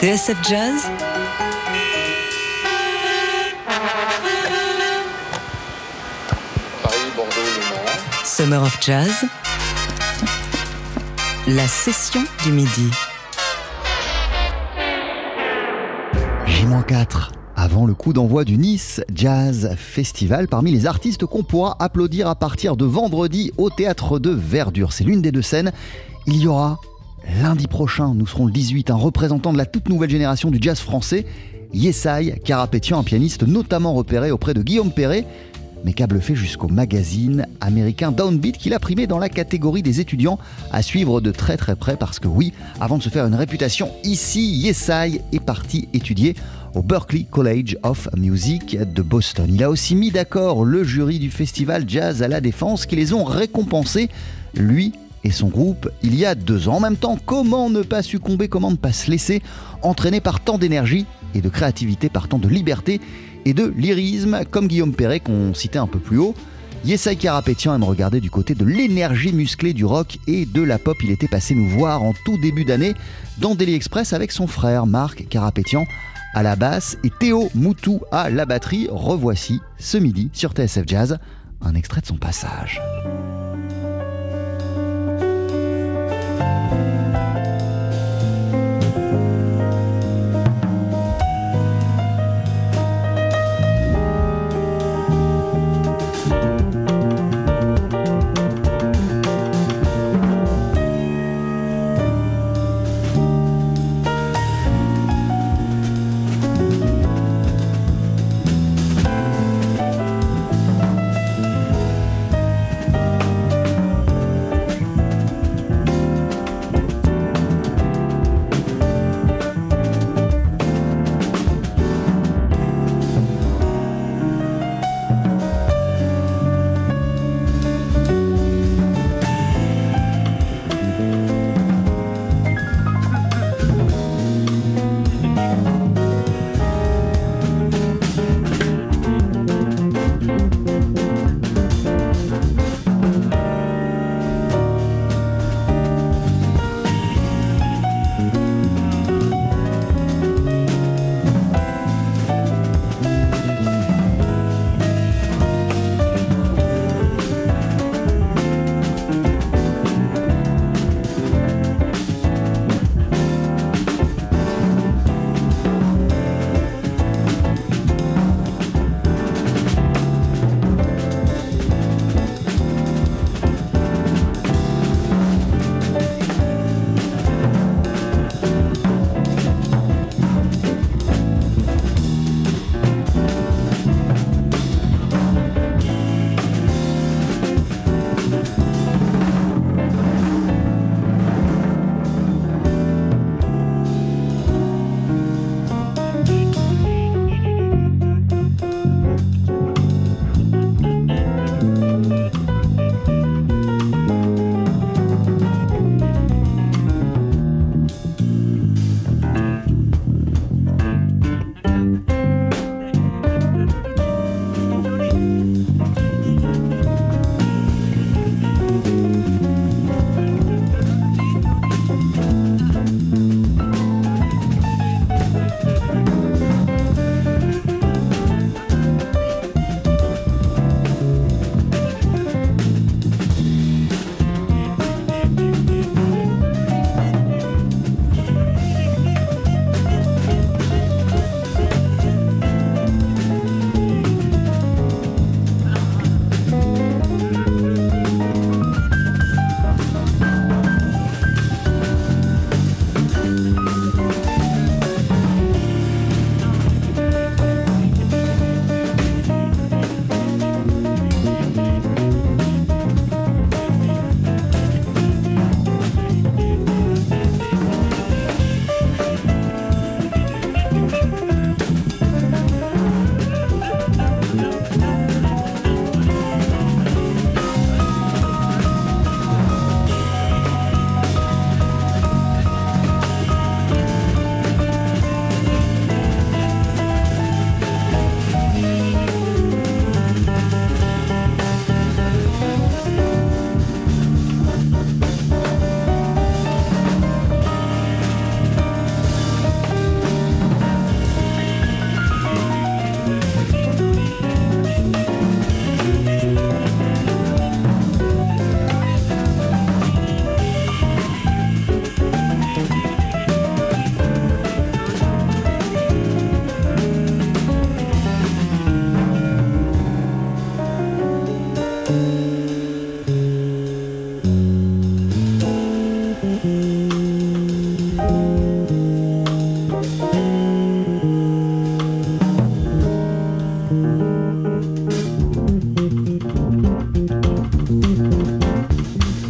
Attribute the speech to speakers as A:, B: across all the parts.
A: TSF Jazz
B: Paris, Bordeaux, Le Mans.
A: Summer of Jazz La session du midi.
C: J-4 avant le coup d'envoi du Nice Jazz Festival, parmi les artistes qu'on pourra applaudir à partir de vendredi au théâtre de Verdure. C'est l'une des deux scènes. Il y aura lundi prochain, nous serons le 18, un représentant de la toute nouvelle génération du jazz français, Yesai Karapetian, un pianiste notamment repéré auprès de Guillaume Perret, mais qu'a bluffé jusqu'au magazine américain Downbeat qu'il a primé dans la catégorie des étudiants à suivre de très très près parce que oui, avant de se faire une réputation ici, Yesai est parti étudier au Berklee College of Music de Boston. Il a aussi mis d'accord le jury du festival Jazz à la Défense qui les ont récompensés, lui et son groupe, il y a deux ans. En même temps, comment ne pas succomber, comment ne pas se laisser entraîner par tant d'énergie et de créativité, par tant de liberté et de lyrisme, comme Guillaume Perret qu'on citait un peu plus haut. Yesai Karapetian aime regarder du côté de l'énergie musclée du rock et de la pop. Il était passé nous voir en tout début d'année dans Daily Express avec son frère Marc Karapetian à la basse et Théo Moutou à la batterie. Revoici ce midi sur TSF Jazz un extrait de son passage. Bye.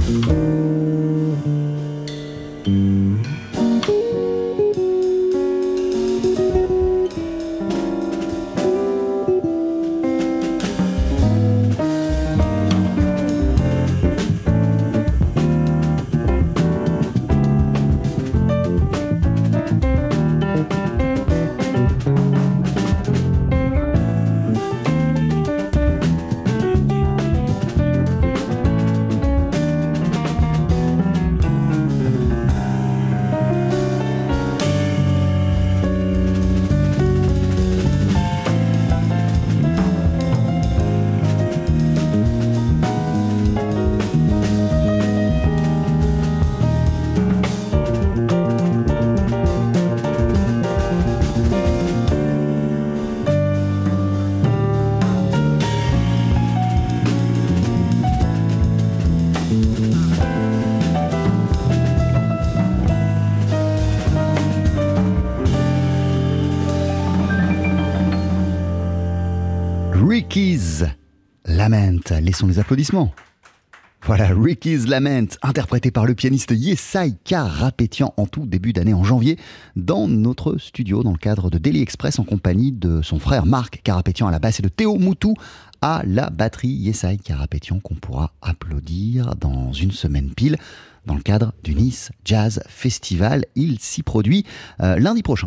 C: Mm-hmm. Ricky's Lament. Laissons les applaudissements. Voilà, Ricky's Lament, interprété par le pianiste Yesai Karapetian en tout début d'année en janvier, dans notre studio, dans le cadre de Daily Express, en compagnie de son frère Marc Karapetian à la basse et de Théo Moutou à la batterie. Yesai Karapetian qu'on pourra applaudir dans une semaine pile, dans le cadre du Nice Jazz Festival. Il s'y produit euh, lundi prochain.